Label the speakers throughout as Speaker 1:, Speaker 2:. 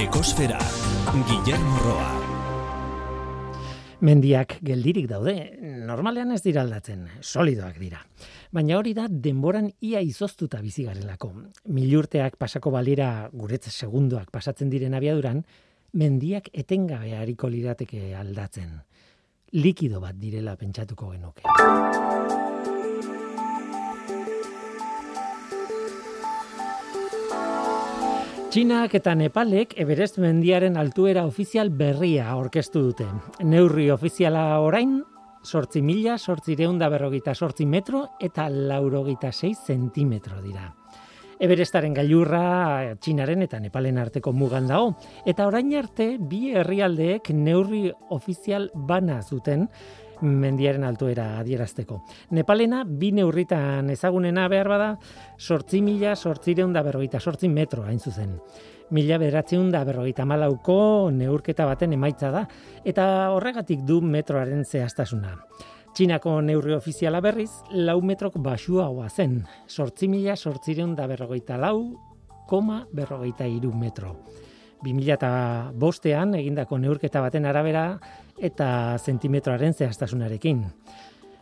Speaker 1: Ekosfera, Guillermo Roa.
Speaker 2: Mendiak geldirik daude, normalean ez dira aldatzen, solidoak dira. Baina hori da denboran ia izoztuta bizi garelako. Milurteak pasako balira guretze segundoak pasatzen diren abiaduran, mendiak etengabe hariko lirateke aldatzen. Likido bat direla pentsatuko genuke. Txinak eta Nepalek Everest mendiaren altuera ofizial berria aurkeztu dute. Neurri ofiziala orain, sortzi mila, sortzi da berrogeita sortzi metro eta laurogeita sei zentimetro dira. Everestaren gailurra Txinaren eta Nepalen arteko mugan dago. Eta orain arte, bi herrialdeek neurri ofizial bana zuten, mendiaren altuera adierazteko. Nepalena, bi neurritan ezagunena behar bada, sortzi mila, sortzi da berrogeita sortzi metro hain zuzen. Mila bederatzeun da berrogeita malauko neurketa baten emaitza da, eta horregatik du metroaren zehaztasuna. Txinako neurri ofiziala berriz, lau metrok basua hoa zen, sortzi mila, sortzi da berrogeita lau, koma berrogeita iru metro. 2000 eta bostean egindako neurketa baten arabera eta zentimetroaren zehaztasunarekin.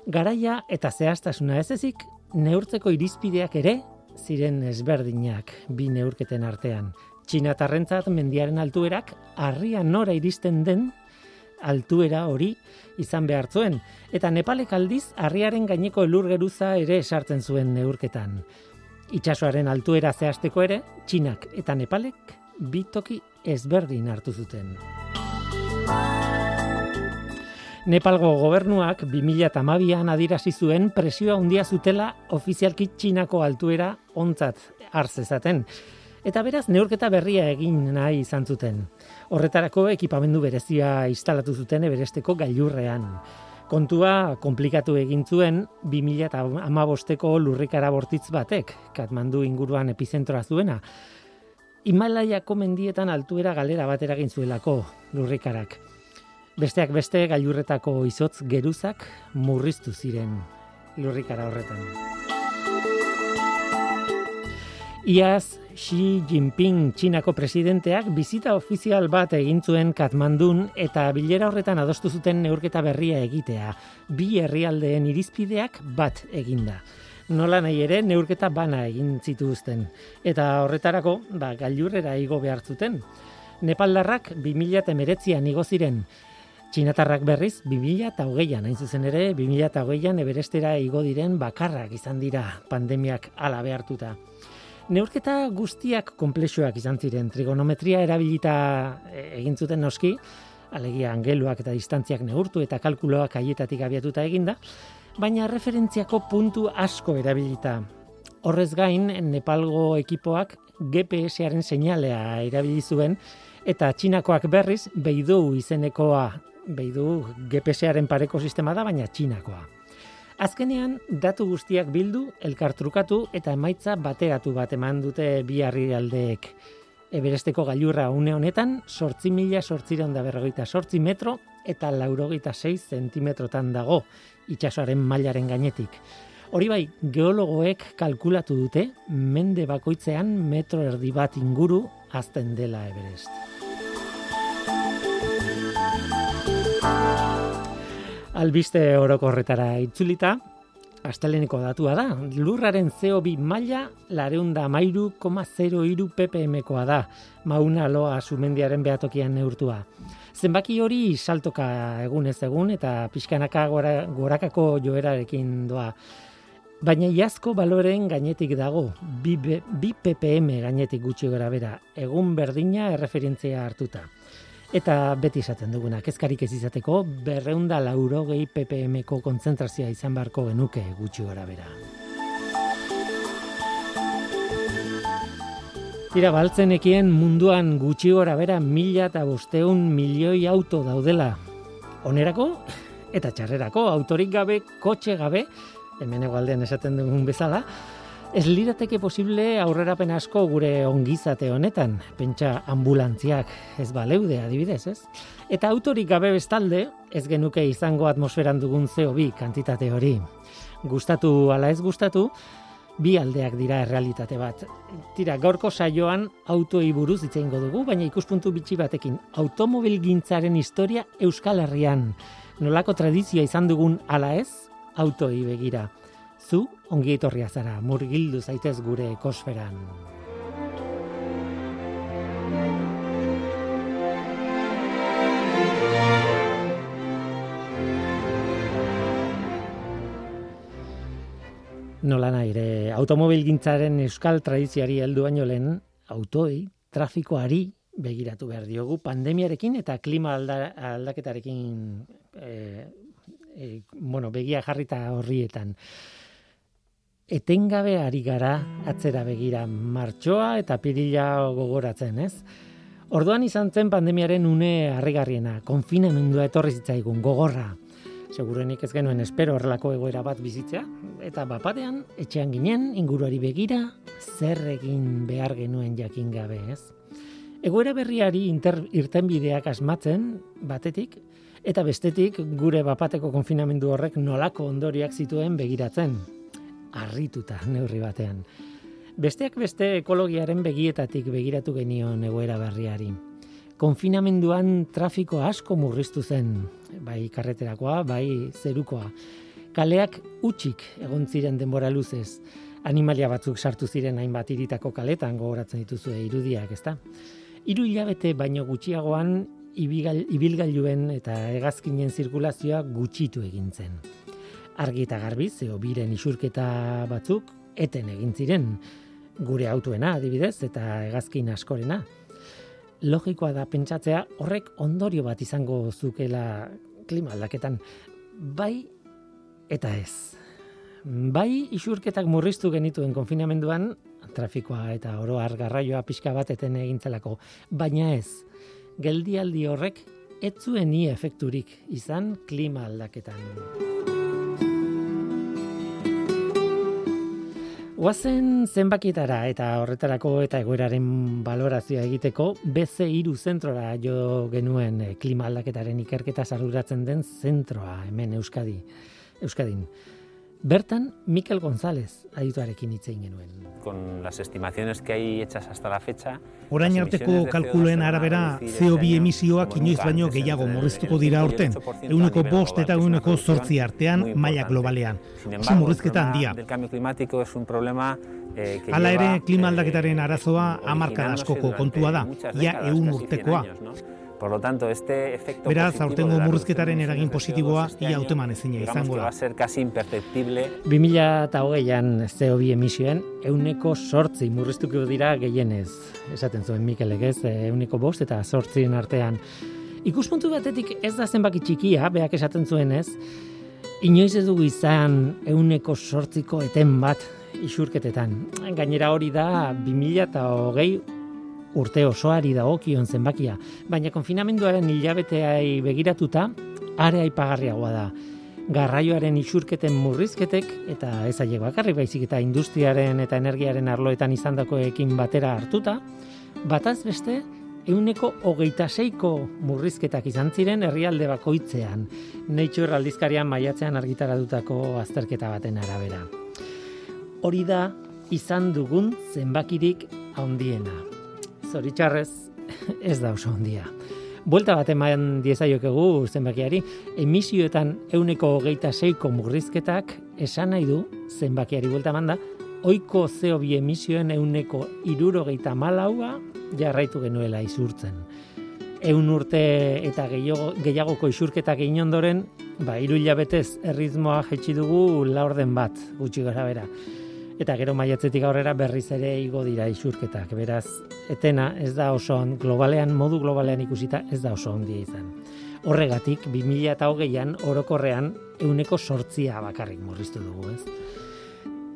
Speaker 2: Garaia eta zehaztasuna ez ezik, neurtzeko irizpideak ere ziren ezberdinak bi neurketen artean. Txinatarrentzat mendiaren altuerak harrian nora iristen den altuera hori izan behar zuen. Eta Nepalek aldiz harriaren gaineko elur geruza ere esartzen zuen neurketan. Itxasoaren altuera zehazteko ere, Txinak eta Nepalek bitoki ezberdin hartu zuten. Nepalgo gobernuak 2008an adirazi zuen presioa handia zutela ofizialki txinako altuera ontzat hartzezaten. Eta beraz, neurketa berria egin nahi izan zuten. Horretarako ekipamendu berezia instalatu zuten eberesteko gailurrean. Kontua komplikatu egin zuen 2008ko lurrikara bortitz batek, Katmandu inguruan epizentroa zuena, Himalaiako mendietan altuera galera bat eragin zuelako lurrikarak. Besteak beste gailurretako izotz geruzak murriztu ziren lurrikara horretan. Iaz Xi Jinping Txinako presidenteak bizita ofizial bat egin zuen Katmandun eta bilera horretan adostu zuten neurketa berria egitea. Bi herrialdeen irizpideak bat eginda nola nahi ere neurketa bana egin zituzten. Eta horretarako, ba, gailurrera igo behar zuten. Nepaldarrak 2008an igo ziren, Txinatarrak berriz 2008an, hain zuzen ere, 2008an eberestera igo diren bakarrak izan dira pandemiak ala behartuta. Neurketa guztiak komplexuak izan ziren, trigonometria erabilita e, egin zuten noski, alegia angeluak eta distantziak neurtu eta kalkuloak haietatik abiatuta eginda, baina referentziako puntu asko erabilita. Horrez gain, Nepalgo ekipoak GPS-aren seinalea erabili zuen eta Txinakoak berriz Beidou izenekoa, Beidou GPS-aren pareko sistema da, baina Txinakoa. Azkenean, datu guztiak bildu, elkartrukatu eta emaitza bateratu bat eman dute bi aldeek. Eberesteko gailurra une honetan, sortzi mila sortziron da berrogeita sortzi metro eta laurogeita seiz zentimetrotan dago, itxasoaren mailaren gainetik. Hori bai, geologoek kalkulatu dute, mende bakoitzean metro erdi bat inguru azten dela Everest. Albiste orokorretara itzulita, asteleneko datua da, lurraren CO2 maila lareunda mairu koma ppm-koa da, mauna loa sumendiaren behatokian neurtua. Zenbaki hori saltoka egun ez egun eta pixkanaka gora, gorakako joerarekin doa. Baina iazko baloren gainetik dago, bi, bi ppm gainetik gutxi gara bera, egun berdina erreferentzia hartuta. Eta beti esaten dugunak, ezkarik ez izateko, berreunda lauro gehi ppmko kontzentrazioa izan barko genuke gutxi gara bera. Tira, baltzenekien munduan gutxi gora bera mila eta bosteun milioi auto daudela. Onerako eta txarrerako, autorik gabe, kotxe gabe, hemen egualdean esaten dugun bezala, ez lirateke posible aurrerapen asko gure ongizate honetan, pentsa ambulantziak ez baleude adibidez, ez? Eta autorik gabe bestalde, ez genuke izango atmosferan dugun CO2 kantitate hori. Gustatu ala ez gustatu, bi aldeak dira errealitate bat. Tira, gaurko saioan autoi buruz hitze dugu, baina ikuspuntu bitxi batekin. Automobil gintzaren historia Euskal Herrian. Nolako tradizioa izan dugun ala ez, autoi begira. Zu, ongi etorria zara, murgildu zaitez gure ekosferan. Nola nahi, ere, automobil gintzaren euskal tradiziari heldu baino lehen, autoi, trafikoari begiratu behar diogu, pandemiarekin eta klima aldaketarekin e, e, bueno, begia jarrita horrietan. Etengabe ari gara atzera begira martxoa eta pirila gogoratzen, ez? Orduan izan zen pandemiaren une harrigarriena, konfinamendua etorri zitzaigun, gogorra segurenik ez genuen espero horrelako egoera bat bizitzea, eta bapatean, etxean ginen, inguruari begira, zer egin behar genuen jakin gabe, ez? Egoera berriari inter, irtenbideak asmatzen, batetik, eta bestetik gure bapateko konfinamendu horrek nolako ondoriak zituen begiratzen, harrituta neurri batean. Besteak beste ekologiaren begietatik begiratu genion egoera berriari konfinamenduan trafiko asko murriztu zen, bai karreterakoa, bai zerukoa. Kaleak utxik egon ziren denbora luzez, animalia batzuk sartu ziren hainbat iritako kaletan gogoratzen dituzu irudiak, ezta? Hiru hilabete baino gutxiagoan ibilgailuen eta hegazkinen zirkulazioa gutxitu egin zen. Argi eta garbi zeo biren isurketa batzuk eten egin ziren gure autoena adibidez eta hegazkin askorena logikoa da pentsatzea horrek ondorio bat izango zukela klima aldaketan. Bai eta ez. Bai isurketak murriztu genituen konfinamenduan, trafikoa eta oro garraioa pixka bat eten egintzelako. Baina ez, geldialdi horrek ez zuen ni efekturik izan klima aldaketan. Oazen zenbakitara eta horretarako eta egoeraren balorazioa egiteko BC iru zentrora jo genuen eh, klima aldaketaren ikerketa saruratzen den zentroa hemen Euskadi. Euskadin. Bertan, Mikel González adituarekin hitz genuen.
Speaker 3: Con las estimaciones que hay hechas hasta la fecha,
Speaker 4: Orain arteko kalkulen arabera CO2 emisioak inoiz baino gehiago murriztuko dira orten, euneko bost eta euneko zortzi artean maila globalean. Oso murrizketa handia.
Speaker 3: Eh,
Speaker 4: Hala ere, klima aldaketaren arazoa amarka askoko kontua da, ia eun urtekoa.
Speaker 3: Por lo tanto, este efecto
Speaker 4: Beraz, aurtengo murrizketaren eragin positiboa ia auteman ezina izango da.
Speaker 3: Va a ser casi imperceptible.
Speaker 2: 2008an CO2 emisioen euneko sortzi murriztuko dira gehienez. Esaten zuen Mikel Egez, euneko bost eta sortzien artean. Ikuspuntu batetik ez da zenbaki txikia, beak esaten zuen ez, inoiz ez dugu izan euneko sortziko eten bat isurketetan. Gainera hori da 2008 urte osoari dagokion zenbakia, baina konfinamenduaren hilabeteai begiratuta are aipagarriagoa da. Garraioaren isurketen murrizketek eta ez aiek bakarrik baizik eta industriaren eta energiaren arloetan izandakoekin batera hartuta, bataz beste euneko hogeita seiko murrizketak izan ziren herrialde bakoitzean, Nature aldizkarian maiatzean argitaratutako azterketa baten arabera. Hori da izan dugun zenbakirik handiena zoritxarrez ez da oso ondia. Buelta bat eman diezaiokegu zenbakiari, emisioetan euneko hogeita seiko murrizketak esan nahi du zenbakiari buelta manda, oiko zeo bi emisioen euneko irurogeita malaua jarraitu genuela izurtzen. Eun urte eta gehiagoko isurketak egin ondoren, ba, iru hilabetez erritmoa jetxi dugu laurden bat, gutxi gara bera eta gero maiatzetik aurrera berriz ere igo dira isurketak. Beraz, etena ez da oso globalean, modu globalean ikusita ez da oso ondia izan. Horregatik, 2008an orokorrean euneko sortzia bakarrik murriztu dugu, ez?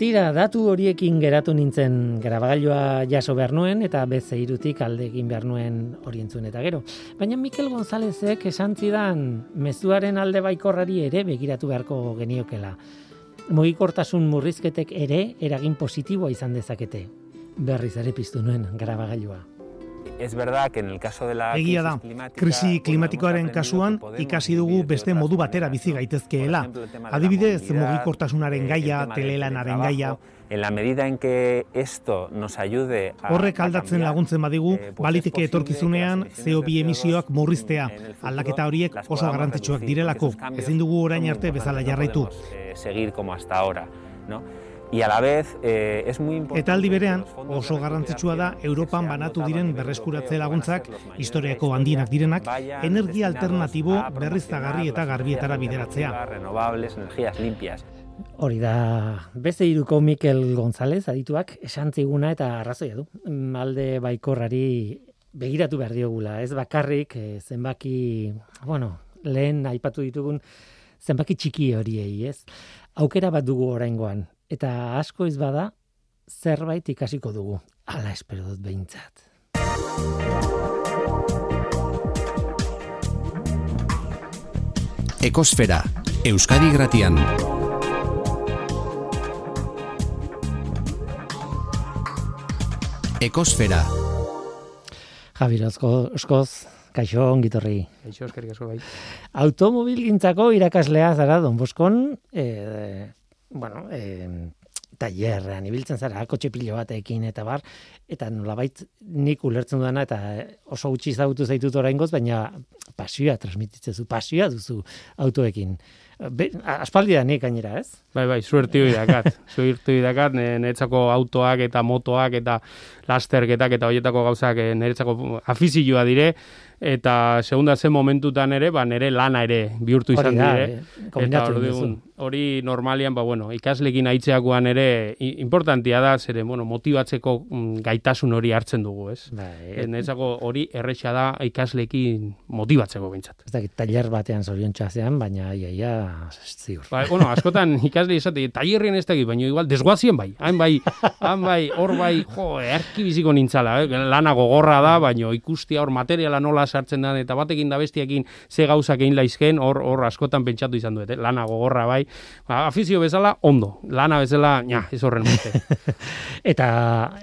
Speaker 2: Tira, datu horiekin geratu nintzen grabagailua jaso behar nuen eta beze irutik alde egin behar nuen orientzun eta gero. Baina Mikel Gonzálezek esan zidan mezuaren alde baikorrari ere begiratu beharko geniokela mugikortasun murrizketek ere eragin positiboa izan dezakete. Berriz ere piztu nuen grabagailua.
Speaker 3: es verdad que en el caso de la
Speaker 4: Egia da, krisi klimatikoaren kasuan ikasi dugu beste modu batera bizi gaitezkeela. Adibidez, mugikortasunaren gaia, telelanaren gaia,
Speaker 3: en la medida en que esto nos ayude
Speaker 4: a Horrek aldatzen laguntzen badigu, eh, baliteke etorkizunean CO2 emisioak murriztea. Aldaketa horiek oso garrantzitsuak direlako. Ezin dugu orain arte bezala jarraitu.
Speaker 3: Eh, seguir como hasta ahora, ¿no? Y a la vez eh, es muy importante
Speaker 4: Eta aldi berean oso garrantzitsua da Europan banatu diren berreskuratze laguntzak historiako handienak direnak energia alternatibo berriztagarri eta garbietara bideratzea.
Speaker 3: Renovables, energías limpias.
Speaker 2: Hori da, beste iruko Mikel González adituak esantziguna eta arrazoia du. Alde baikorrari begiratu behar diogula, ez bakarrik eh, zenbaki, bueno, lehen aipatu ditugun zenbaki txiki horiei, ez? Aukera bat dugu oraingoan eta asko ez bada zerbait ikasiko dugu. Hala espero dut behintzat.
Speaker 1: Ekosfera, Euskadi Gratian. Ekosfera.
Speaker 2: Javier Oskoz, kaixo ongitorri.
Speaker 5: Kaixo, eskerik asko bai.
Speaker 2: Automobil gintzako irakaslea zara, Don Boskon, e, bueno, e, tallerrean ibiltzen zara, kotxe pilo batekin eta bar, eta nolabait nik ulertzen duena, eta oso gutxi zagutu zaitut oraingoz, baina pasioa transmititzezu, pasioa duzu autoekin. Be, aspaldi da nik gainera, ez?
Speaker 5: Bai, bai, suerti hori dakat. suerti hori dakat, niretzako autoak eta motoak eta lasterketak eta horietako gauzak eh, niretzako afizioa dire, eta segunda zen momentutan ere, ba, nire lana ere bihurtu izan dire.
Speaker 2: Eh, eta hori
Speaker 5: hori normalian, ba, bueno, ikaslekin aitzeakoan ere importantia da, zere, bueno, motibatzeko mm, gaitasun hori hartzen dugu, ez? Bai. Niretzako hori erresa da ikaslekin motibatzeko bintzat.
Speaker 2: Ez dakit, taller batean zorion txasean, baina iaia ziur.
Speaker 5: Ba, bueno, askotan ikasle izate, tallerrien ez dakit, baina igual desguazien bai, hain bai, hain bai, hor bai, jo, erki biziko nintzala, eh? lana gogorra da, baina ikustia hor materiala nola sartzen da, eta batekin da bestiakin ze gauzak egin laizken, hor, hor askotan pentsatu izan duet, eh? lana gogorra bai, ba, afizio bezala, ondo, lana bezala, ja, ez horren
Speaker 2: eta,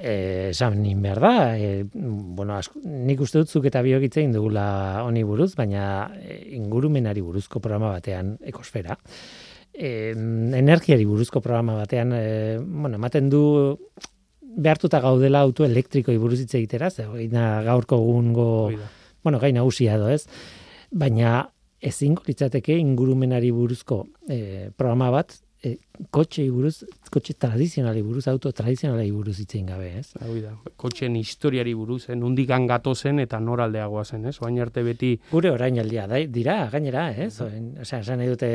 Speaker 2: eh, esan nin behar da, eh, bueno, asko, nik uste dutzuk eta biogitzein dugula honi buruz, baina eh, ingurumenari buruzko programa batean, ekosfera, eh, energiari buruzko programa batean, eh, bueno, ematen du behartuta gaudela auto elektriko buruz hitz egitera, ze gaurko egungo bueno, gaina nagusia edo, ez? Baina ezingo litzateke ingurumenari buruzko eh, programa bat e, kotxe buruz, kotxe tradizionali buruz, auto tradizionali buruz itzen gabe, ez?
Speaker 5: Hau da, kotxen historiari buruz, eh, nundikan gato zen eta noraldeagoa zen, ez? Oain arte beti...
Speaker 2: Gure orain aldia, da, dira, gainera, ez? Osea, esan dute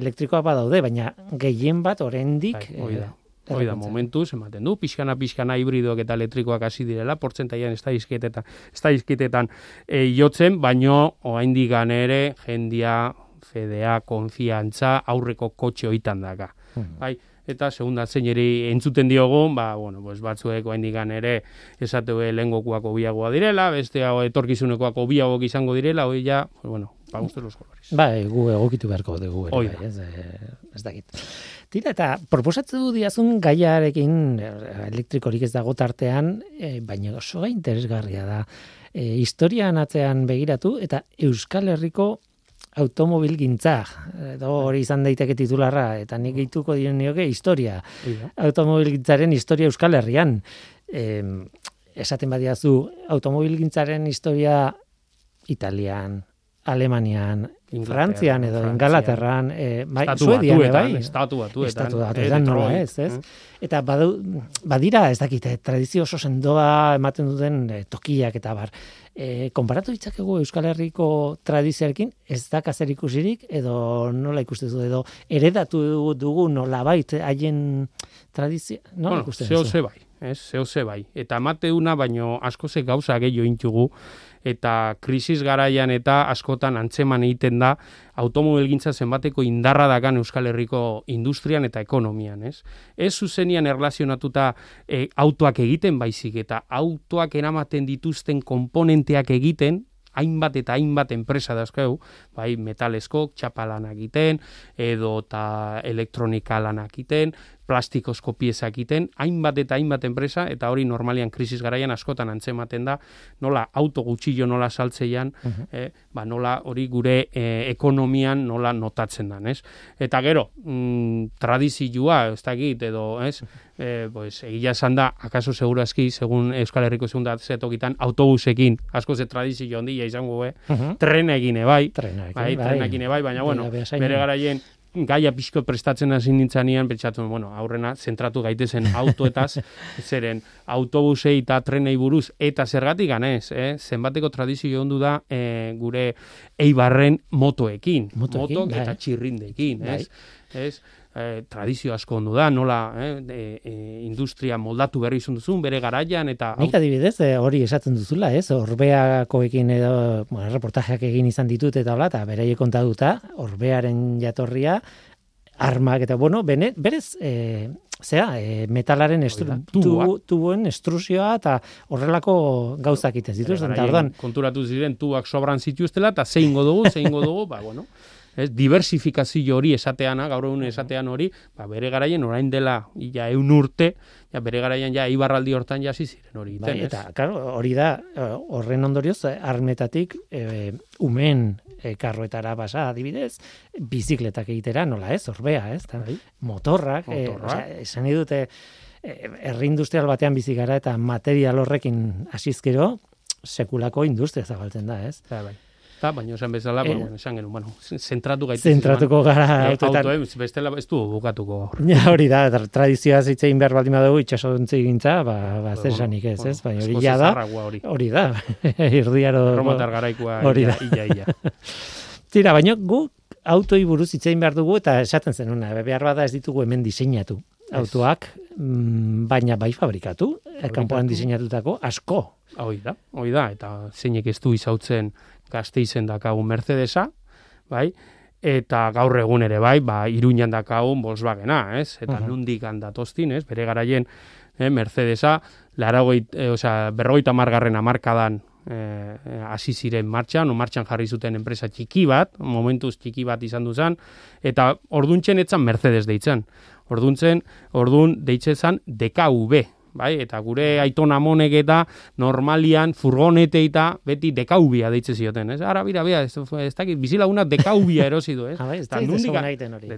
Speaker 2: elektrikoa badaude, baina gehien bat oraindik
Speaker 5: bai. Hoi da, momentu, ematen du, pixkana, pixkana hibridoak eta elektrikoak hasi direla, portzentaian ez da izketetan, ez da izketetan e, jotzen, baino, oain digan ere, jendia, fedea, konfiantza, aurreko kotxe oitan daga. Hmm. Bai, eta segunda zeineri entzuten diogu, ba, bueno, pues batzuek oain digan ere, esatue lehengokuak obiagoa direla, beste hau etorkizunekoak obiagok izango direla, hoi ja, pues, bueno, pa guztu los colores.
Speaker 2: Ba, gu egokitu beharko dugu, ere, bai, ez, eh, ez dakit. Tira, eta proposatze du diazun gaiarekin eh, elektrikorik ez dago tartean, e, baina oso interesgarria da. E, historian atzean begiratu eta Euskal Herriko automobil gintza, edo hori izan daiteke titularra, eta nik gehituko diren nioke historia. Automobil gintzaren historia Euskal Herrian. E, esaten badiazu, automobil gintzaren historia Italian, Alemanian, Frantzian edo Ingalaterran, eh, bai, Suedian, bai,
Speaker 5: estatu batuetan,
Speaker 2: estatu batuetan, nola ez, ez? Mm. Eta badu, badira, ez dakite, tradizio oso sendoa ematen duten eh, tokiak eta bar. Eh, konparatu ditzakegu Euskal Herriko tradizioarekin, ez da kazer ikusirik, edo nola ikustezu, edo eredatu dugu nola bait, haien tradizio, nola
Speaker 5: bueno, ikustezu? Zeo ze bai, ez, zeo ze bai. Eta mateuna, baino asko ze gauza gehiago intugu, eta krisis garaian eta askotan antzeman egiten da automobilgintza zenbateko indarra dagan Euskal Herriko industrian eta ekonomian, ez? Ez zuzenian erlazionatuta e, autoak egiten baizik eta autoak eramaten dituzten komponenteak egiten, hainbat eta hainbat enpresa dauzkeu, bai metalesko, txapalan egiten, edo eta elektronika lan egiten, plastikozko piezak iten, hainbat eta hainbat enpresa, eta hori normalian krisis garaian askotan antzematen da, nola auto gutxillo nola saltzeian, uh ba, nola hori gure e, ekonomian nola notatzen da, ez? Eta gero, mm, tradizioa, ez da edo, ez? E, pues, egia esan da, akaso segurazki, segun Euskal Herriko segunda zetokitan, autobusekin, asko ze tradizio handia izango, eh? Uh -huh. Trena egine, bai.
Speaker 2: Trena
Speaker 5: bai, bai. bai, baina, bueno, bere garaien, gaia pixko prestatzen hasi nintzanean, pentsatu, bueno, aurrena, zentratu gaitezen autoetaz, zeren autobusei eta trenei buruz, eta zergatik ganez, eh? zenbateko tradizio ondu da eh, gure eibarren motoekin, motoekin moto bai. eta txirrindekin, ez? Bai. Ez? e, tradizio asko ondu da, nola e, e, industria moldatu berri izun duzun, bere garaian, eta...
Speaker 2: Nik adibidez, e, hori esaten duzula, ez? Orbeakoekin edo, bueno, reportajeak egin izan ditut eta hola, eta bere kontatuta, orbearen jatorria, armak eta, bueno, bene, berez, e, zera, e, metalaren estru, tu, tubuen estruzioa eta horrelako gauzak itez dituzten.
Speaker 5: Konturatu ziren, tuak sobran zituztela, eta zein dugu, zein dugu, ba, bueno, ez, diversifikazio hori esateana, gaur egun esatean hori, ba, bere garaien orain dela, ja, eun urte, ja, bere garaian ja, ibarraldi hortan jasi ziren hori.
Speaker 2: Bai, eta, claro, hori da, horren ondorioz, armetatik, e, umen e, karroetara basa, adibidez, bizikletak egitera, nola ez, orbea, ez, ta, bai. motorrak, e, Motorra. e, esan idute, herri industrial batean bizi gara eta material horrekin hasizkero sekulako industria zabaltzen da, ez?
Speaker 5: Bai, bai. Ta, baina esan bezala, e, bueno, esan genuen, bueno, zentratu
Speaker 2: gaitez. Zentratuko gara
Speaker 5: e, autoetan. Auto, bestela ez du bukatuko.
Speaker 2: Ja, hori da, tradizioa zitzein behar baldin badugu itxaso duntzi gintza, ba, ba zer esanik ez, bueno, ez? Baina hori da, hori. hori da, irdiaro.
Speaker 5: Romatar garaikoa,
Speaker 2: hori
Speaker 5: da. Illa, illa.
Speaker 2: Tira, baina gu autoi buruz itzein behar dugu, eta esaten zen una, behar bada ez ditugu hemen diseinatu autoak, mm, baina bai fabrikatu, kanpoan diseinatutako, asko.
Speaker 5: Hoi da, hoi da, eta zeinek ez du izautzen gazteizen dakagun Mercedesa, bai, eta gaur egun ere bai, ba, iruñan dakagun Volkswagena, ez? Eta uh -huh. nundik handatoztin, ez? Bere garaien eh, Mercedesa, laragoit, eh, osea, berroita margarren amarkadan eh, hasi ziren martxan, o martxan jarri zuten enpresa txiki bat, momentuz txiki bat izan duzan, eta orduntzen etzan Mercedes deitzen. Orduntzen, ordun deitzen zan DKV, bai? Eta gure aiton amonek eta normalian furgonete eta beti dekaubia deitze zioten, ez? Ara, bira, bira, ez, ez dakit, bizilaguna dekaubia erosi du, ez?
Speaker 2: Ha, bai, ez da.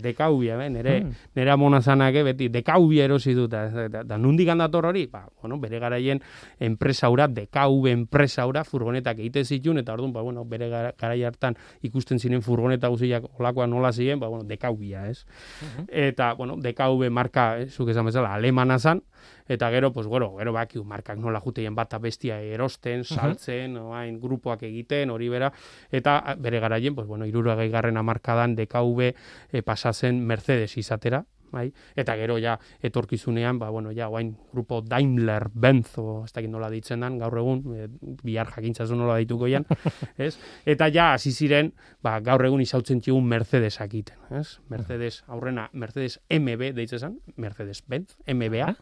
Speaker 5: Dekaubia, ben, nere, hmm. nere amona zanake beti dekaubia erosi du, eta nundik handator hori, ba, bueno, bere garaien enpresaura, dekaube enpresaura, furgonetak egite zitun, eta orduan, ba, bueno, bere garai hartan ikusten ziren furgoneta guziak olakoa nola ziren, ba, bueno, dekaubia, ez? Uh Eta, bueno, dekaube marka, eh, zuk esan bezala, alemana zan, eta gero, pues, gero, gero bakiu markak nola juteien bata bestia erosten, saltzen, uh -huh. grupoak egiten, hori bera, eta bere garaien, pues, bueno, irura garren amarkadan DKV e, pasazen Mercedes izatera, bai? Eta gero ja etorkizunean, ba bueno, ja orain grupo Daimler Benz o ez dakit nola ditzen dan gaur egun e, bihar jakintzazu nola dituko ian, ez? Eta ja hasi ziren, ba gaur egun izautzen txigun Mercedes akiten, ez? Mercedes aurrena Mercedes MB deitzen Mercedes Benz MBA.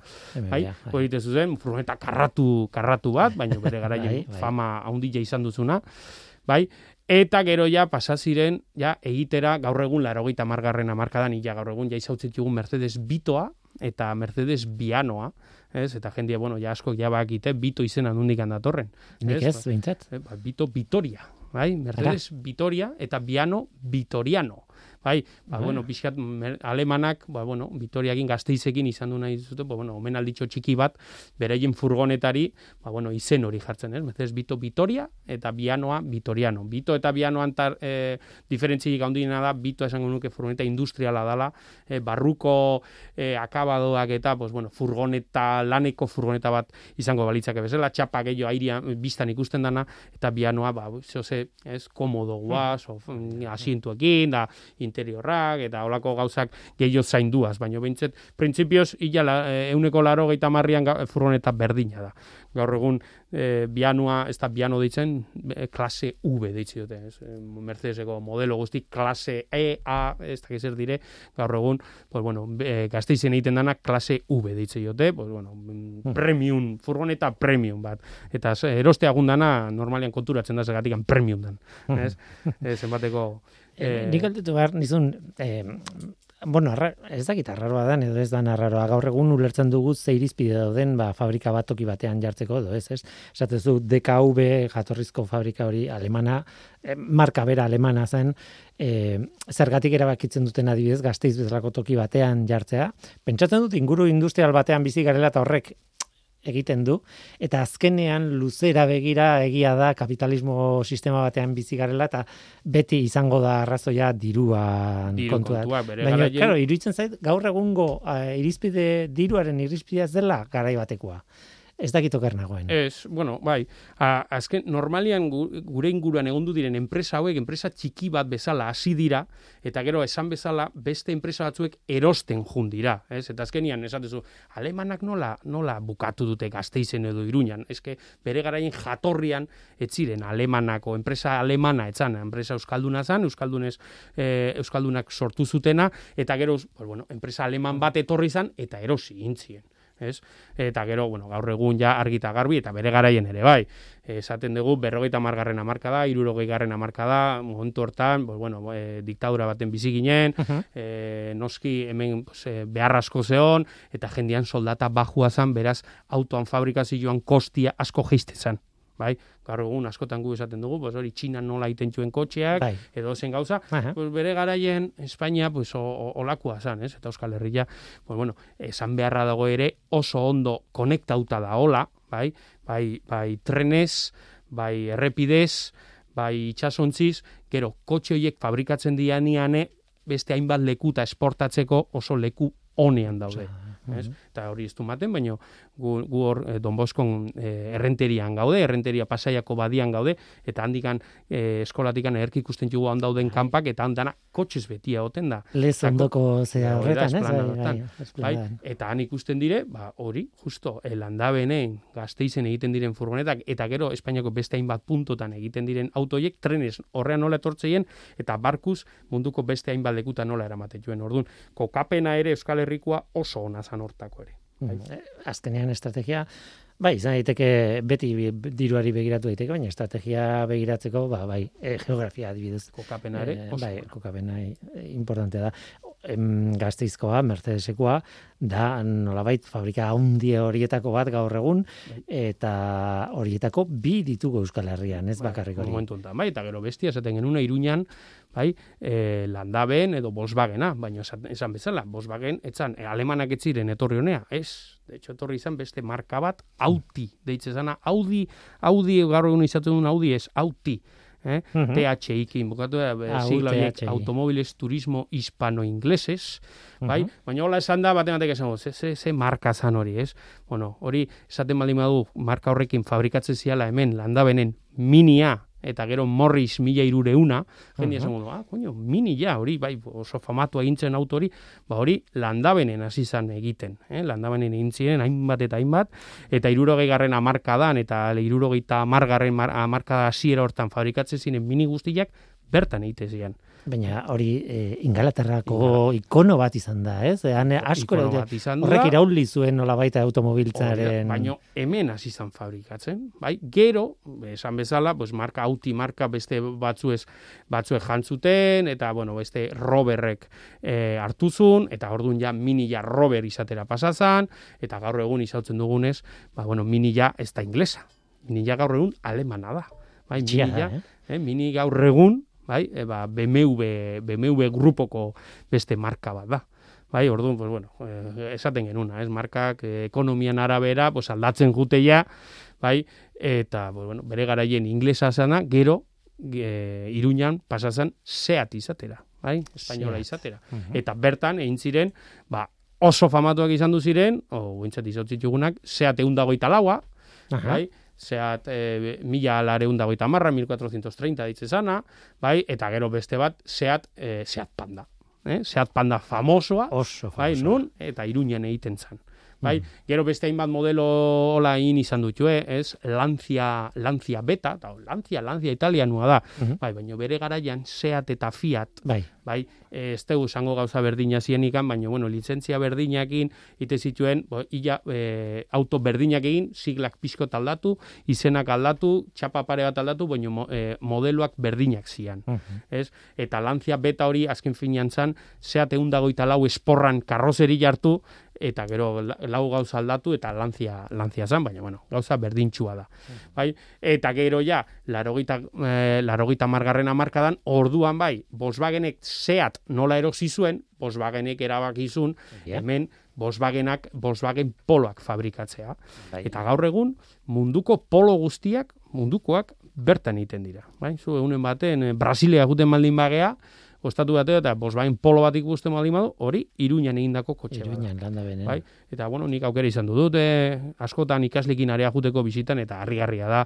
Speaker 5: Bai, hori zuzen, furgoneta karratu karratu bat, baina bere garaien bai, bai. fama handia izan duzuna. Bai, Eta gero ja pasa ziren ja egitera gaur egun 80 margarren amarkadan ja gaur egun ja izautzen dugu Mercedes Bitoa eta Mercedes Bianoa, ez? Eta jendia bueno, ja asko ja bakite Bito izena nondik datorren.
Speaker 2: Nik ez, beintzat.
Speaker 5: Eh, ba, Bito Vitoria, bai? Mercedes Vitoria eta Biano Vitoriano bai, ba, bai. bueno, pixkat alemanak, ba, bueno, Vitoriakin gazteizekin izan du nahi zute, ba, bueno, omen alditxo txiki bat, bereien furgonetari, ba, bueno, izen hori jartzen, ez? Mezez, Bito Vitoria eta Bianoa Vitoriano. Bito eta Bianoan tar, e, diferentziik handiena da, Bito esango nuke furgoneta industriala dala, e, barruko e, akabadoak eta, pues, bueno, furgoneta, laneko furgoneta bat izango balitzake bezala, txapa gehiago airia biztan ikusten dana, eta Bianoa, ba, zoze, ez, komodo guaz, mm. asientuekin, da, interiorrak eta olako gauzak gehiago zainduaz, baina behintzet, printzipioz, ila euneko laro gaita marrian furgoneta berdina da gaur egun e, bianua, ez da biano deitzen, e, klase V deitzi dute, ez, e, Mercedeseko modelo guzti, klase E, A, ez da zer dire, gaur egun, pues bueno, e, gazteizen egiten dana, klase V deitzi dute, pues bueno, hmm. premium, furgoneta premium bat, eta eroste agundana, normalian konturatzen da, zegatik premium dan, hmm. ez, e, zenbateko...
Speaker 2: Eh, Nik altutu behar, nizun, eh, bueno, arra, ez dakit arraroa dan edo ez da arraroa. Gaur egun ulertzen dugu ze irizpide dauden, ba, fabrika bat toki batean jartzeko edo ez, ez? Esatezu DKV jatorrizko fabrika hori alemana, eh, marka bera alemana zen, eh, zergatik erabakitzen duten adibidez gazteiz bezalako toki batean jartzea. Pentsatzen dut inguru industrial batean bizi garela eta horrek egiten du. Eta azkenean luzera begira egia da kapitalismo sistema batean bizi garela eta beti izango da arrazoia dirua kontua. Baina claro, iruditzen zait gaur egungo uh, irizpide diruaren irizpidea dela garai batekoa ez dakit oker nagoen.
Speaker 5: Ez, bueno, bai, a, azken, normalian gure inguruan egondu diren enpresa hauek, enpresa txiki bat bezala hasi dira, eta gero esan bezala beste enpresa batzuek erosten jundira, ez? Eta azkenian, esatezu, alemanak nola, nola bukatu dute gazteizen edo iruñan, ezke bere garaien jatorrian, etziren alemanako, enpresa alemana, etzan, enpresa euskalduna zan, euskaldunez, e, euskaldunak sortu zutena, eta gero, pues, bueno, enpresa aleman bat etorri zan, eta erosi intzien ez? Eta gero, bueno, gaur egun ja argita garbi eta bere garaien ere bai. Esaten dugu berrogeita margarren amarka da, irurogei garren amarka da, momentu hortan, pues, bueno, e, diktadura baten bizi ginen, e, noski hemen pues, e, behar asko zeon, eta jendian soldata bajua zan, beraz, autoan fabrikazioan kostia asko geiste zan bai? Gaur egun askotan gu esaten dugu, pues hori China nola egiten zuen kotxeak bai. edo zen gauza, pues bere garaien Espainia pues olakoa san, ez? Eta Euskal Herria, pues bueno, esan beharra dago ere oso ondo konektauta da hola, bai? Bai, bai trenez, bai errepidez, bai itsasontziz, gero kotxe horiek fabrikatzen dianiane beste hainbat lekuta esportatzeko oso leku honean daude. Ez? Eta hori ez du maten, baina gu, gu hor e, Don Boskon e, errenterian gaude, errenteria pasaiako badian gaude, eta handikan e, eskolatikan erki ikusten jugu handauden kanpak, eta handana kotxez betia oten da.
Speaker 2: Lez ondoko zea horretan, ez? Bai, bai,
Speaker 5: bai, eta han ikusten dire, ba, hori, justo, elandabenen gazteizen egiten diren furgonetak, eta gero Espainiako beste hainbat puntotan egiten diren autoiek, trenez horrean nola etortzeien, eta barkuz munduko beste hainbat lekuta nola eramaten joen. Orduan, kokapena ere Euskal Herrikoa oso ona zan hortako.
Speaker 2: Bai. Eh, azkenean estrategia, bai, izan daiteke beti diruari begiratu daiteke, baina estrategia begiratzeko, ba, bai, e, geografia adibidez.
Speaker 5: Kokapena ere,
Speaker 2: e, bai, kokapena importante da. Em, gazteizkoa, Mercedesekoa, da nolabait fabrika handi horietako bat gaur egun, bai. eta horietako bi ditugu Euskal Herrian, ez bai, bakarrik hori.
Speaker 5: Momentu bai, eta gero bestia, zaten genuna iruñan, bai, e, Landaben edo Volkswagena, baina esan, esan bezala, Volkswagen etzan e, alemanak ez ziren etorri honea, ez, de hecho etorri izan beste marka bat, Audi, deitze zana, Audi, Audi gaur egun izaten duen Audi ez, Audi, eh? Uh -huh. THI bukatu da, ah, sigla automobiles turismo hispano-ingleses, bai? Uh -huh. Baina hola esan da, baten batek esan, ze, ze, ze marka zan hori, ez? Bueno, hori, esaten baldin badu, marka horrekin fabrikatzen ziala hemen, landabenen, minia, eta gero Morris mila irureuna, jendia uh -huh. ah, koño, mini ja, hori, bai, oso famatu egintzen autori, ba hori landabenen hasi zan egiten, eh? landabenen egin ziren, hainbat eta hainbat, eta irurogei garren amarkadan, eta irurogei eta amargarren amarkada hasiera hortan fabrikatzen ziren mini guztiak, bertan egite ziren.
Speaker 2: Baina hori e, ingalaterrako ikono bat izan da, ez? Ean, asko horrek irauli zuen nola baita automobiltzaren...
Speaker 5: Baina hemen hasi izan fabrikatzen, bai? Gero, esan bezala, pues, marka auti, marka beste batzuez, batzuek jantzuten, eta, bueno, beste roberrek e, hartuzun, eta orduan ja mini ja rober izatera pasazan, eta gaur egun izautzen dugunez, ba, bueno, mini ja ez da inglesa. Mini ja gaur egun alemana da. Bai, mini ja, eh? Eh, mini gaur egun, bai? E, ba, BMW, BMW grupoko beste marka bat da. Bai, orduan, pues bueno, eh, esaten genuna, ez markak eh, ekonomian arabera, pues aldatzen juteia, bai? Eta, pues bueno, bere garaien inglesa sana, gero e, Iruñan pasazan seat izatera, bai? Espainola izatera. Eta bertan egin ziren, ba, oso famatuak izan du ziren, o guintzat izautzitugunak, seat eundagoita laua, bai? Zeat e, mila alareun dagoita marra, 1430 ditze zana, bai, eta gero beste bat, zeat, e, panda. Eh? Zeat panda famosoa,
Speaker 2: Oso
Speaker 5: bai, nun, eta iruñan egiten zan. Bai? Mm. Gero beste hainbat modelo hola in izan dutu, ez? Lancia, Lancia Beta, eta Lancia, Lancia italianua da, mm bai, baina bere garaian Seat eta Fiat, bai, bai ez tegu zango gauza berdina zienikan, baina, bueno, lizentzia berdinakin, ite zituen, bo, illa, e, auto berdinak egin, siglak pixko aldatu, izenak aldatu, txapa pare bat aldatu, baina mo, e, modeloak berdinak zian, mm ez? Eta Lancia Beta hori, azken finean zan, Seat eundagoita lau esporran karrozeri jartu, eta gero lau gauza aldatu eta lantzia lantzia zan, baina bueno, gauza berdintxua da. Bai? Eta gero ja, larogita, e, larogita margarren amarkadan, orduan bai, Volkswagenek seat nola erosi zuen, Volkswagenek erabakizun, hemen Volkswagenak, Volkswagen poloak fabrikatzea. Bai. Eta gaur egun, munduko polo guztiak, mundukoak, bertan egiten dira. Bai? Zu egunen baten, eh, Brasilia guten maldin bagea, ostatu bate eta bosbain polo bat ikusten baldin badu, hori iruñan egindako kotxe
Speaker 2: iruñan, landa bene. Bai?
Speaker 5: Eta bueno, nik aukera izan dut, e, askotan ikaslekin area juteko bizitan, eta harri-harria da,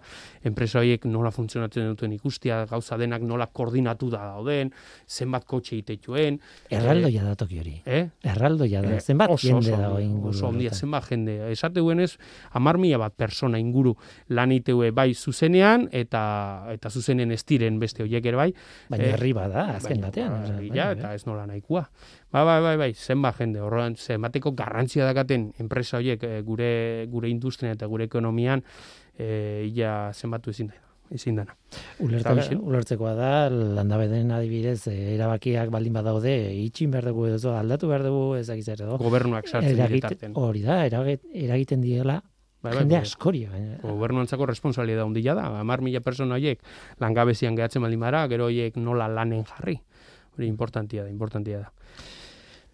Speaker 5: enpresa horiek nola funtzionatzen duten ikustia, gauza denak nola koordinatu da dauden, zenbat kotxe itetuen.
Speaker 2: Erraldoia da toki hori. Eh? Erraldoia da, eh, zenbat oso, jende da inguru.
Speaker 5: Oso ondia, zenbat jende. Esate ez, amar mila bat persona inguru lan iteue bai zuzenean, eta eta zuzenen ez diren beste horiek ere bai.
Speaker 2: Baina eh, herri bada, azken batean.
Speaker 5: Ba, eta ez nola nahikoa. Ba, bai, bai, bai, zenba jende, horrean, zenbateko garrantzia dakaten enpresa horiek e, gure, gure industrian eta gure ekonomian, e, ia zenbatu ezin da. Ezin dana.
Speaker 2: ulertzekoa da, landabeden adibidez, e, erabakiak baldin badaude, itxin behar dugu edo, aldatu behar dugu ezakiz edo.
Speaker 5: Gobernuak sartzen
Speaker 2: Eragit, Hori da, eragiten diela, Bai, bai, jende bai. askori.
Speaker 5: Gobernuantzako responsabilidad ondila da. Amar mila persona horiek langabezian gehatzen baldin mara, gero horiek nola lanen jarri. Hori importantia da, importantia.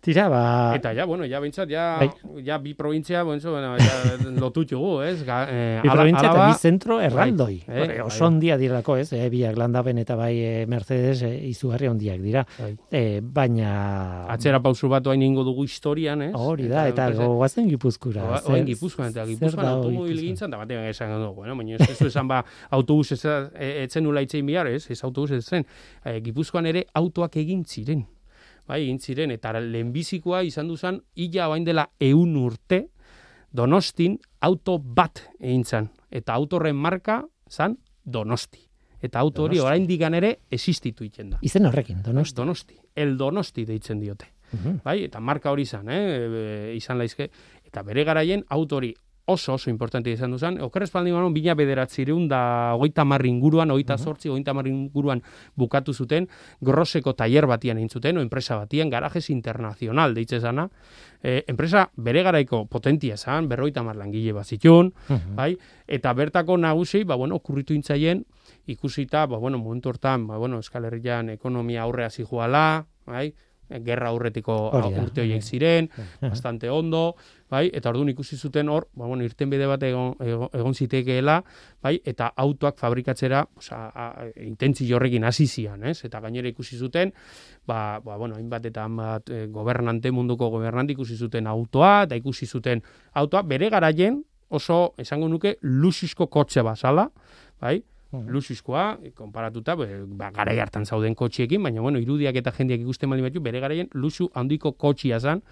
Speaker 2: Tira, ba...
Speaker 5: Eta ja, bueno, ja bintzat, ja, bai. ja bi provintzia, bueno, bueno, ja lotutxugu, ez? Ga,
Speaker 2: eh, bi provintzia eta bi zentro erraldoi. Bai, eh, oso bai. ondia dirako, ez? Eh, biak landaben eta bai eh, Mercedes eh, izugarri ondiak dira. Bai. Eh, baina...
Speaker 5: Atzera pausu bat oain ingo dugu historian, ez?
Speaker 2: Hori da, eta, eta goazen gipuzkura.
Speaker 5: Oain gipuzkoan, eta gipuzkoan automobil gintzan, eta batean esan dugu, bueno, baina ez esan ba autobus ez, etzen nula itzein bihar, ez? Ez autobus ez zen. Eh, gipuzkoan ere autoak egin ziren bai, egin ziren, eta lehenbizikoa izan duzan, illa bain dela eun urte, donostin auto bat egin zan. Eta autorren marka zan donosti. Eta auto hori orain digan ere existitu itzen da.
Speaker 2: Izen horrekin, donosti.
Speaker 5: Donosti. El donosti deitzen diote. Bai, eta marka hori izan, eh? E, izan laizke. Eta bere garaien autori oso oso importante izan duzan. Okerrez paldi manon, bina bederatzireun da hogeita marri inguruan, hogeita sortzi, hogeita marri inguruan bukatu zuten, groseko taier batian egin zuten, o enpresa batian, garajes internacional, deitze zana. E, enpresa bere garaiko potentia zan, berroita mar langile bazitun, bai? eta bertako nagusi, ba, bueno, kurritu intzaien, ikusita, ba, bueno, momentu hortan, ba, bueno, Euskal Herrian ekonomia aurrea zijoala, bai? Gerra aurretiko urte horiek bai. ziren, bastante ondo, bai, eta orduan ikusi zuten hor, ba, bueno, irten bide bat egon, egon, zitekeela, bai, eta autoak fabrikatzera, oza, intentzi horrekin hasi zian, ez? Eta gainera ikusi zuten, ba, ba bueno, hainbat eta hainbat e, gobernante munduko gobernante ikusi zuten autoa, eta ikusi zuten autoa, bere garaien oso, esango nuke, luxusko kotxe basala, bai, -huh. luxuzkoa, konparatuta, ba, gara hartan zauden kotxiekin, baina, bueno, irudiak eta jendiak ikusten mali batu, bere garaien luxu handiko kotxia zan,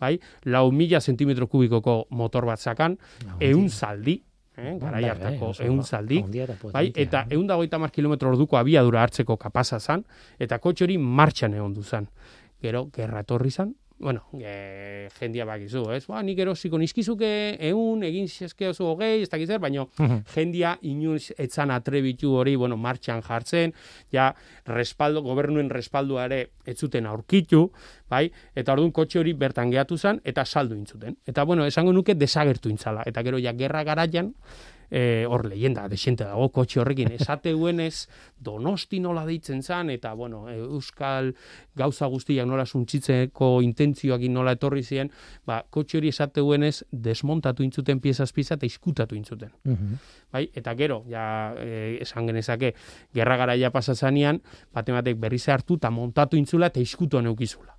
Speaker 5: bai, lau mila zentimetro kubikoko motor bat zakan, eun zaldi, eh, gara hartako bai, eun zaldi, bai, eta eun dagoita mar kilometro orduko abiadura hartzeko kapaza zan, eta kotxe hori martxan egon du zan. Gero, gerra zan, bueno, e, jendia bakizu, ez? Ba, nik erosiko nizkizuke egun, egin zeske oso hogei, ez dakiz baina jendia inoiz etzan atrebitu hori, bueno, martxan jartzen, ja, respaldo, gobernuen respaldua ere ez zuten aurkitu, bai? Eta orduan kotxe hori bertan gehatu zen, eta saldu intzuten. Eta, bueno, esango nuke desagertu intzala. Eta gero, ja, gerra garaian, e, hor leyenda desente dago kotxe horrekin. Esateuenez donosti nola deitzen zan eta bueno euskal gauza guztiak nola suntzitzeko intentzioak nola etorri ziren ba kotxe hori esateuenez desmontatu intzuten piezas pieza eta iskutatu intzuten mm bai eta gero ja e, esan genezake gerra garaia pasa zanean bate batek berriz hartu eta montatu intzula eta iskutu neukizula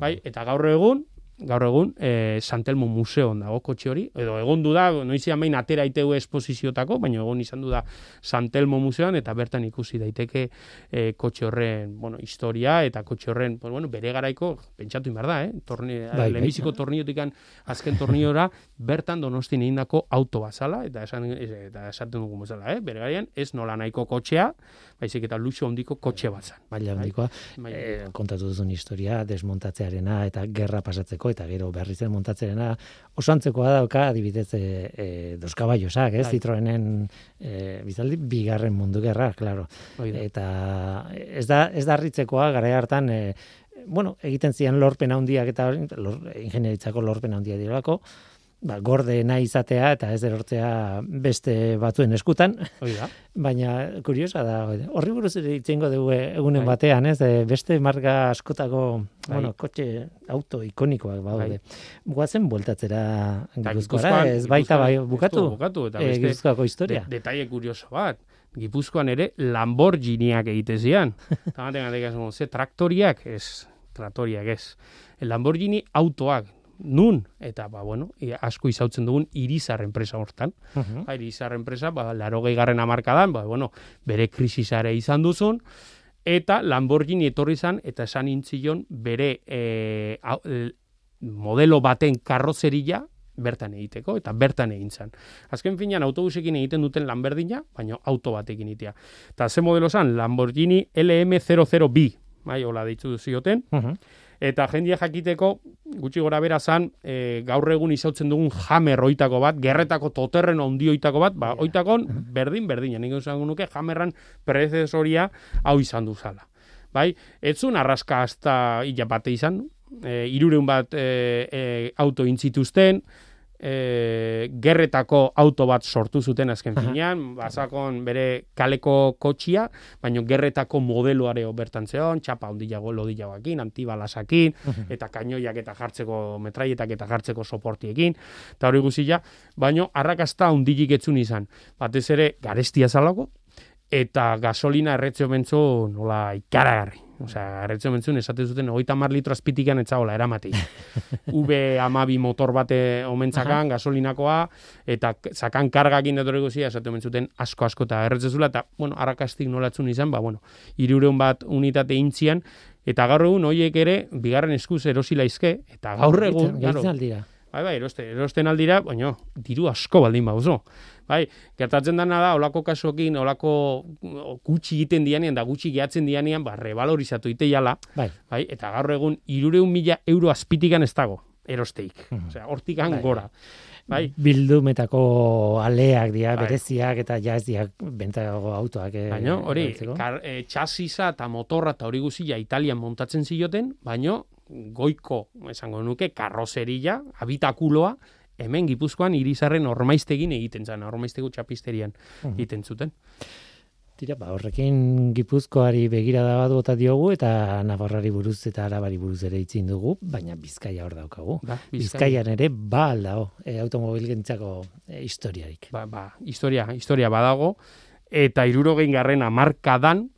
Speaker 5: bai eta gaur egun gaur egun, e, Santelmo Museoan dago kotxe hori, edo egon du da, noizian behin atera iteu espoziziotako, baina egon izan du da Santelmo Museoan, eta bertan ikusi daiteke e, kotxe horren, bueno, historia, eta kotxe horren, pues, bueno, bere garaiko, pentsatu inbar da, eh? Torni, bai, bai. torniotik azken torniora, bertan donosti egindako auto bazala, eta esan, eta esaten dugu bezala, eh? bere garaian, ez nola nahiko kotxea, baizik eta luxo hondiko kotxe bat zan.
Speaker 2: Maila hondikoa, eh, kontatu duzun historia, desmontatzearena, eta gerra pasatzeko, eta gero berri zen montatzerena oso antzekoa dauka adibidez e, e, dos caballosak, ez? Bai. Citroenen e, bizaldi bigarren mundu gerra, claro. Eta ez da ez da harritzekoa gara hartan e, bueno, egiten zian lorpen handiak eta lor, ingenieritzako lorpen handia direlako, ba, gorde nahi izatea eta ez erortzea beste batzuen eskutan.
Speaker 5: Oida.
Speaker 2: Baina kuriosa da, horri buruz ere itzengo dugu egunen bai. batean, ez? beste marga askotako, bai. bueno, kotxe auto ikonikoak baude. Bai. Guazen bueltatzera Gipuzkoara, ez baita bai bukatu.
Speaker 5: bukatu eta eh, beste
Speaker 2: e, historia.
Speaker 5: De, detaile kurioso bat. Gipuzkoan ere Lamborghiniak egite zian. Tamaten ze traktoriak, ez, traktoriak ez. Lamborghini autoak, nun eta ba bueno asko izautzen dugun irizar enpresa hortan uh -huh. ba, irizar enpresa ba 80garren hamarkadan ba bueno bere krisisare izan duzun eta Lamborghini etorri izan eta esan intzion bere e, modelo baten karrozeria bertan egiteko eta bertan egin zan. Azken finean autobusekin egiten duten lan berdina, baina auto batekin itea. Eta ze modelo zan, Lamborghini LM00B, bai, hola deitu zioten, uh Eta jendia jakiteko, gutxi gora bera zan, e, gaur egun izautzen dugun jamer oitako bat, gerretako toterren ondi oitako bat, ba, oitakon berdin, berdin, nik esan nuke jamerran prezesoria hau izan du zala. Bai, etzun arraska hasta illa bate izan, e, irureun bat e, e, auto intzituzten, e, gerretako auto bat sortu zuten azken finean, basakon bere kaleko kotxia, baina gerretako modeloare bertan zeon, txapa ondilago lodilagoakin, antibalasakin, eta kainoiak eta jartzeko metraietak eta jartzeko soportiekin, eta hori guzila, baina arrakasta ondilik etzun izan, batez ere garestia zalako, eta gasolina erretzeo bentzu nola ikaragarri. Osea, erretze mentzun, esate zuten, oita mar litro azpitikan etzagola, eramati. V amabi motor bate omentzakan, gasolinakoa, eta zakan kargakin edo zia, esate mentzuten, asko asko eta erretze zula, eta, bueno, arrakastik nolatzun izan, ba, bueno, irureun bat unitate intzian, eta gaur egun, hoiek ere, bigarren eskuz erosila izke, eta gaur egun, Bai, bai, eroste, erosten aldira, baina diru asko baldin bauzo. Bai, gertatzen dana da, olako kasuekin, olako gutxi egiten dianean, da gutxi gehatzen dianean, ba, revalorizatu ite jala, bai. bai. eta gaur egun, irureun mila euro azpitikan ez dago, erosteik. Mm Osea, hortikan bai. gora. Bai.
Speaker 2: Bildumetako aleak dira, bai. bereziak, eta ja ez dira bentago autoak.
Speaker 5: Eh, baina, hori, kar, e, txasisa eta motorra eta hori guzia Italian montatzen zioten, baina goiko, esango nuke, karrozeria, habitakuloa, hemen gipuzkoan irizarren ormaiztegin egiten zen, ormaiztegu txapisterian mhm. egiten zuten.
Speaker 2: Tira, ba, horrekin gipuzkoari begira da bat bota diogu, eta navarrari buruz eta arabari buruz ere itzin dugu, baina bizkaia hor daukagu. Ba, Bizkaian ere, ba aldao, e, automobil gentzako e, historiarik.
Speaker 5: Ba, ba, historia, historia badago, eta irurogein garrena marka dan,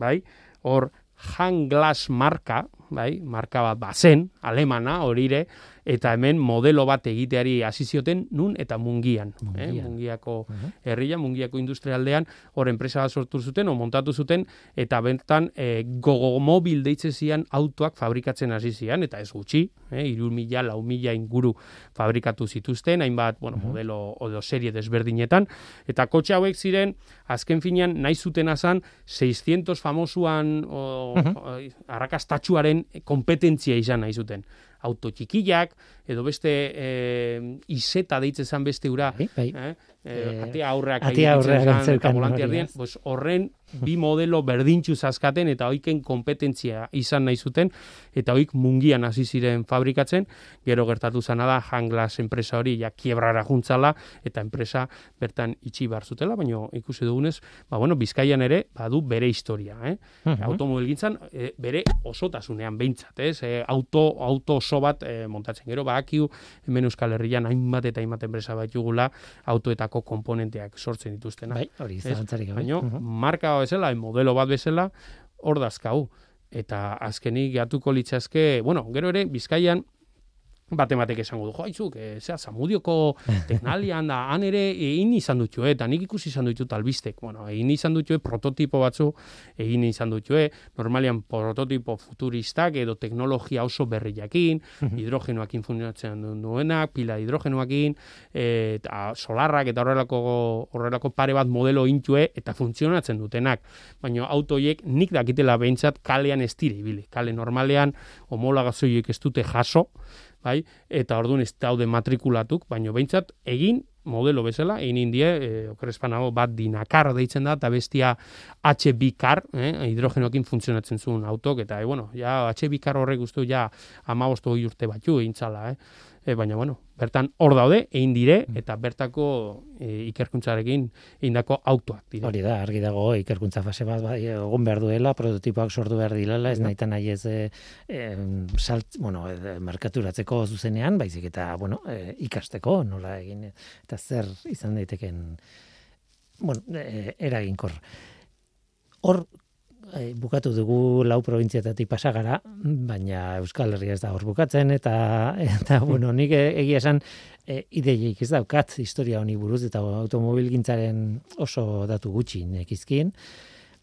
Speaker 5: bai, hor, Hanglas marka, bai, marka bat bazen, alemana, horire, eta hemen modelo bat egiteari hasi zioten nun eta mungian, eh? mungiako herria, mungiako industrialdean, hor enpresa bat sortu zuten, o montatu zuten, eta bentan e, gogo mobil deitze zian autoak fabrikatzen hasi zian, eta ez gutxi, eh? irur mila, lau mila inguru fabrikatu zituzten, hainbat, bueno, modelo odo serie desberdinetan, eta kotxe hauek ziren, azken finean, nahi zuten azan, 600 famosuan, o, o, arrakastatxuaren kompetentzia izan nahi zuten auto txikiak, edo beste e, izeta deitze zan beste ura, bai, bai. Eh? Eh, atea aurreak
Speaker 2: atea aurreak
Speaker 5: volantia pues horren bi modelo berdintzu zazkaten eta oiken kompetentzia izan nahi zuten eta oik mungian hasi ziren fabrikatzen. Gero gertatu zana da Hanglas enpresa hori ja kiebrara juntzala eta enpresa bertan itxi bar zutela baino ikusi dugunez ba bueno Bizkaian ere badu bere historia eh? Uh automobilgintzan e, bere osotasunean beintzat ez? E, auto auto oso bat e, montatzen gero bakiu hemen Euskal Herrian hainbat eta hainbat enpresa bat jugula autoetako komponenteak sortzen dituztena.
Speaker 2: Bai, hori
Speaker 5: gabe. Baina, uh marka bezala, modelo bat bezala, hor dazkau. Eta azkenik gatuko litzazke, bueno, gero ere, Bizkaian, bate batek esango du, jo, haizuk, e, zera, zamudioko teknalian da, han ere egin izan dutxu, eta nik ikusi izan dutxu talbistek, bueno, egin izan dutxu, prototipo batzu, egin izan dutxu, normalian prototipo futuristak edo teknologia oso berriakin, hidrogenoakin funtzionatzen duenak, pila hidrogenoakin, eta solarrak eta horrelako, horrelako pare bat modelo intue, eta funtzionatzen dutenak, baina autoiek nik dakitela behintzat kalean ez dire ibili, kale normalean homolagazoiek ez dute jaso, bai? Eta orduan ez daude matrikulatuk, baino behintzat egin modelo bezala, egin indie, e, okrespanago bat dinakar deitzen da, eta bestia HB car, eh, hidrogenoekin funtzionatzen zuen autok, eta e, bueno, ja, HB car horrek guztu, ja, amabostu urte batzu egin txala, eh? E, baina bueno, bertan hor daude, egin dire, mm. eta bertako e, ikerkuntzarekin indako autoak dira.
Speaker 2: Hori da, argi dago ikerkuntza fase bat bai, egon behar duela, prototipoak sortu behar dilala, ez nahi nahi ez e, salt, bueno, e, markaturatzeko zuzenean, baizik eta bueno, e, ikasteko, nola egin, eta zer izan daiteken bueno, e, eraginkor. Hor, e, bukatu dugu lau probintziatatik pasagara, baina Euskal Herria ez da hor bukatzen, eta, eta bueno, nik e, egia esan e, ideiek ez daukat historia honi buruz, eta automobil gintzaren oso datu gutxi nekizkin,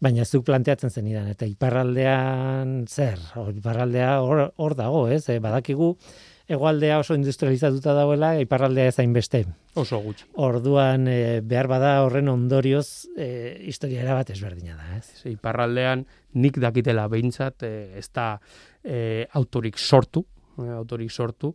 Speaker 2: baina zuk planteatzen zen idan, eta iparraldean zer, iparraldea hor, hor dago, ez, e, badakigu, egoaldea oso industrializatuta dagoela, iparraldea ezain beste.
Speaker 5: Oso gutxi.
Speaker 2: Orduan, e, behar bada horren ondorioz, e, historia erabat ezberdina da, ez?
Speaker 5: iparraldean nik dakitela behintzat, e, ez da e, autorik sortu, e, autorik sortu,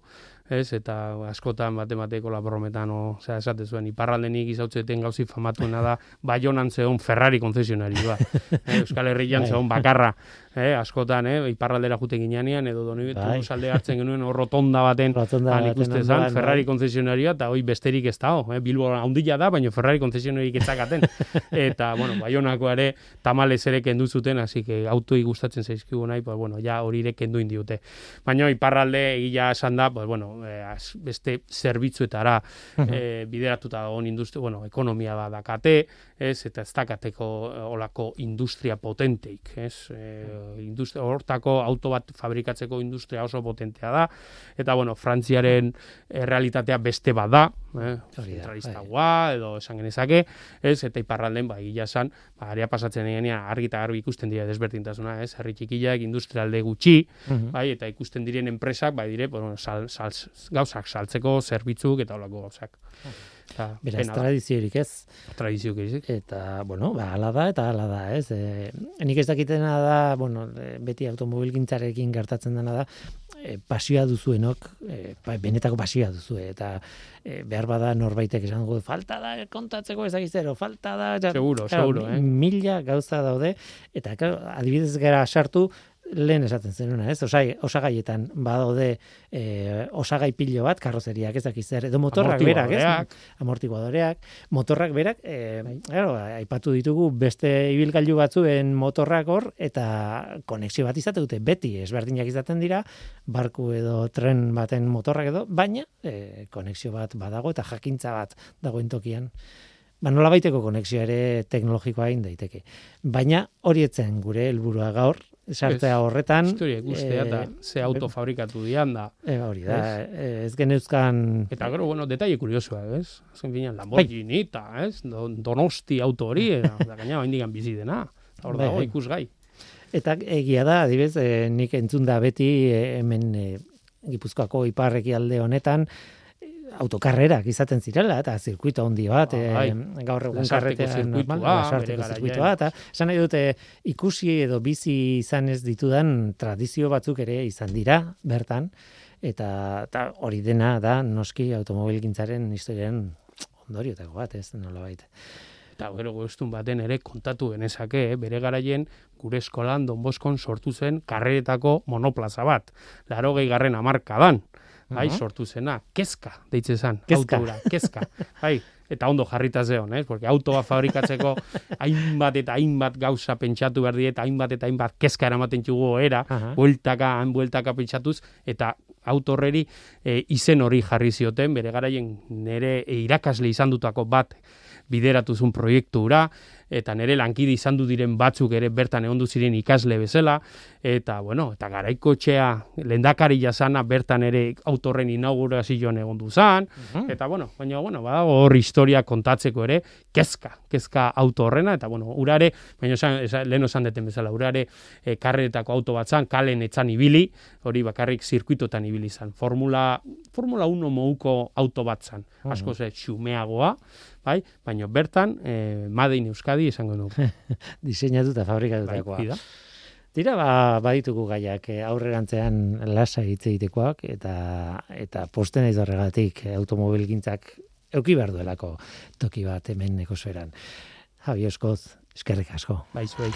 Speaker 5: ez, eta askotan matemateko labrometan, osea, esate zuen, iparralde nik izautzeten gauzi famatuena da, baionan zeon Ferrari konzesionari, ba. Euskal Herrian bai. zeon bakarra, eh, askotan, eh, iparraldera jute ginean, edo doni bai. salde hartzen genuen hor rotonda baten, han ikuste zan, bai. Ferrari konzesionaria, eta hoi besterik ez da, eh, Bilbo handila da, baina Ferrari konzesionarik etzakaten. eta, bueno, baionako ere, tamales ere kendu zuten, hasi que autoi gustatzen zaizkigu nahi, pues, bueno, ja hori ere kendu indiute. Baina iparralde egia esan da, pues, bueno, eh, beste zerbitzuetara eh, bideratuta dagoen industria, bueno, ekonomia badakate, ez, eta ez dakateko eh, olako industria potenteik, ez, e, industria, hortako auto bat fabrikatzeko industria oso potentea da, eta, bueno, Frantziaren realitatea beste bada, eh, centralista bai. edo esan genezake, ez, eta iparralden, ba, gila san, ba, aria pasatzen egenean, argi eta garbi ikusten dira desberdintasuna, ez, herri txikiak, industrialde gutxi, bai, eta ikusten diren enpresak, bai, dire, bueno, sal, sal, gauzak saltzeko, zerbitzuk, eta olako gauzak.
Speaker 2: Ta, Beraz, tradiziorik ez.
Speaker 5: Tradiziorik ez.
Speaker 2: Eta, bueno, ba, ala da, eta ala da, ez. E, nik ez dakitena da, bueno, e, beti automobil gintzarekin gertatzen dena da, e, pasioa duzuenok, e, benetako pasioa duzu, eta e, behar bada norbaitek esan dugu, falta da kontatzeko ezagizero, falta da...
Speaker 5: seguro, seguro, eh?
Speaker 2: Mila gauza daude, eta adibidez gara sartu, lehen esaten zenuna, ez? Osai, osagaietan badaude e, osagai pilo bat, karrozeriak ez dakiz zer, edo motorrak berak, ez? Amortiguadoreak. Motorrak berak, e, claro, aipatu ditugu beste ibilgailu batzuen motorrak hor, eta konexio bat izate dute, beti ezberdinak izaten dira, barku edo tren baten motorrak edo, baina e, konexio bat badago eta jakintza bat dagoen tokian. Ba, nola baiteko konexio ere teknologikoa egin daiteke. Baina hori etzen gure helburua gaur, sartzea horretan.
Speaker 5: Historia guztia eta eh, ze auto fabrikatu dian da.
Speaker 2: E, hori da, ez geneuzkan...
Speaker 5: Eta gero, bueno, detalle kuriosua, ez? Zen finean, Lamborghini eta, ez? Donosti auto hori, da gaina bain digan bizi dena. Hor bai, dago, bai. ikus gai.
Speaker 2: Eta egia da, adibez, e, nik entzun da beti hemen e, Gipuzkoako iparreki alde honetan, autokarrerak izaten zirela eta zirkuito handi bat ah, e, gaur egun karretean normal zirkuito bat esan nahi dute ikusi edo bizi izan ez ditudan tradizio batzuk ere izan dira bertan eta, eta hori dena da noski automobilgintzaren historiaren ondoriotako bat ez nola baita
Speaker 5: eta gero guztun baten ere kontatu genezake, eh? bere garaien gure eskolan Don Boskon sortu zen karreretako monoplaza bat, laro gehi garren amarkadan bai, sortu zena, kezka, deitze zen, autora, kezka, bai, eta ondo jarrita zeon, eh? porque autoa fabrikatzeko hainbat eta hainbat gauza pentsatu behar eta hainbat eta hainbat kezka eramaten txugu era, bueltaka, han bueltaka pentsatuz, eta autorreri e, izen hori jarri zioten, bere garaien nere irakasle izan dutako bat bideratuzun proiektura,
Speaker 6: eta nire lankide izan du diren batzuk ere bertan egon ziren ikasle bezala, eta, bueno, eta garaiko txea, lendakari jasana bertan ere autorren inaugurazioan egon du zan, eta, bueno, baina, bueno, bada, hor historia kontatzeko ere, kezka, kezka auto horrena, eta, bueno, urare, baina, esan, esan, lehen osan deten bezala, urare e, karretako auto bat zan, kalen etzan ibili, hori bakarrik zirkuitotan ibili zan. Formula, Formula 1 mouko auto bat zan, asko ze, xumeagoa, bai, baina bertan, e, Madein Euskadi esango du.
Speaker 2: Diseinatu eta fabrikatutakoa. Bai, Tira, ba, baditugu gaiak eh, aurrerantzean lasa hitz egitekoak eta eta posten ez horregatik automobilgintzak euki behar duelako toki bat hemen ekosoeran. Javi Eskoz, eskerrik asko.
Speaker 6: Bai, zuei.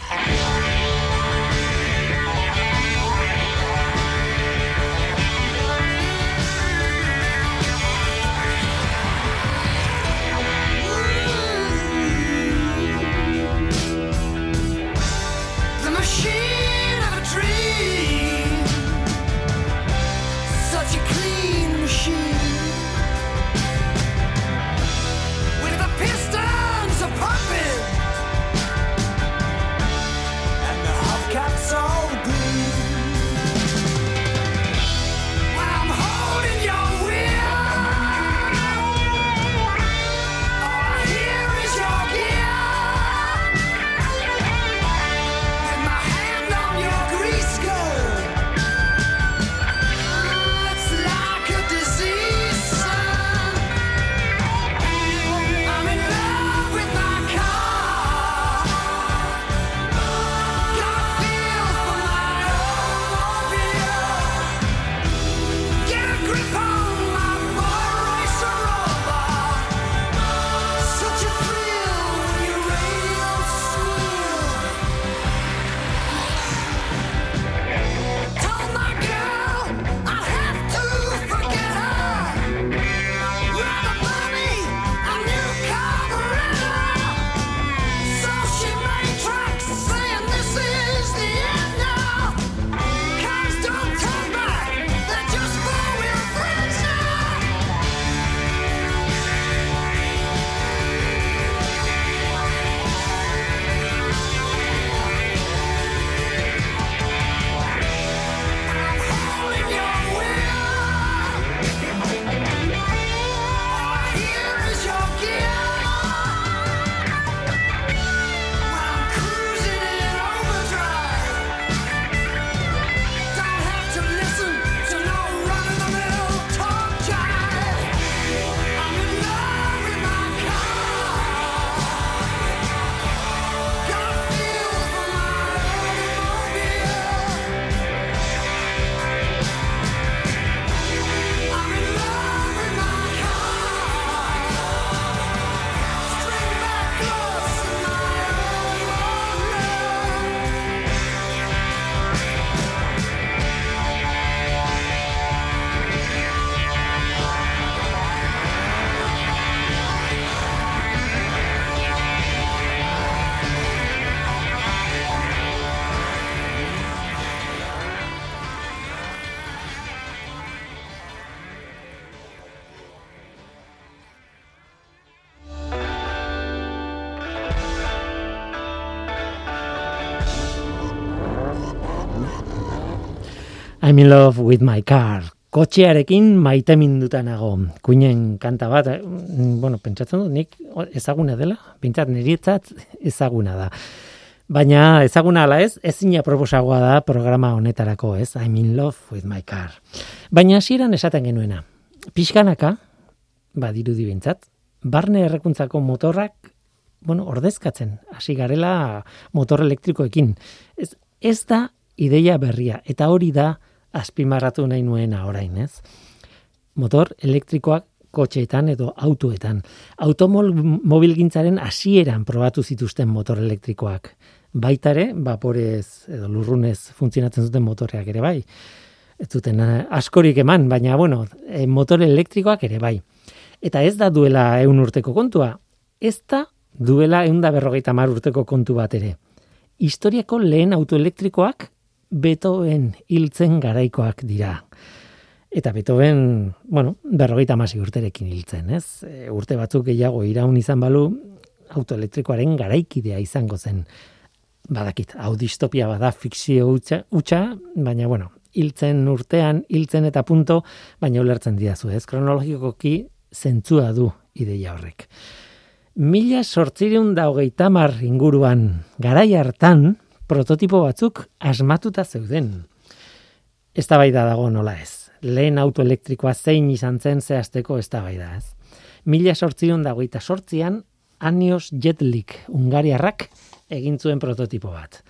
Speaker 2: I'm in love with my car. Kotxearekin maite minduta nago. Kuinen kanta bat, eh, bueno, pentsatzen dut, nik ezaguna dela, pintzat nirietzat ezaguna da. Baina ezaguna ala ez, ezina proposagoa da programa honetarako, ez? I'm in love with my car. Baina hasieran esaten genuena. Pixkanaka, badirudi bintzat, barne errekuntzako motorrak, bueno, ordezkatzen, hasi garela motor elektrikoekin. Ez, ez da ideia berria, eta hori da azpimarratu nahi nuena orain, ez? Motor elektrikoak kotxeetan edo autoetan. Automobilgintzaren hasieran probatu zituzten motor elektrikoak. Baitare, vaporez edo lurrunez funtzionatzen zuten motoreak ere bai. Ez zuten eh, askorik eman, baina bueno, eh, motor elektrikoak ere bai. Eta ez da duela eun urteko kontua. Ez da duela eun da berrogeita mar urteko kontu bat ere. Historiako lehen autoelektrikoak Beethoven hiltzen garaikoak dira. Eta Beethoven, bueno, berrogeita masi urterekin hiltzen, ez? E, urte batzuk gehiago iraun izan balu, autoelektrikoaren garaikidea izango zen. Badakit, hau distopia bada fikzio utxa, baina bueno, hiltzen urtean, hiltzen eta punto, baina ulertzen diazu, ez? Kronologikoki zentzua du ideia horrek. Mila sortzireun da hogeita mar inguruan, garai hartan, prototipo batzuk asmatuta zeuden. Ez da dago nola ez. Lehen autoelektrikoa zein izan zen zehazteko ez da ez. Mila sortzireun da hogeita sortzian, Anios Jetlik, Ungariarrak, egin zuen prototipo bat.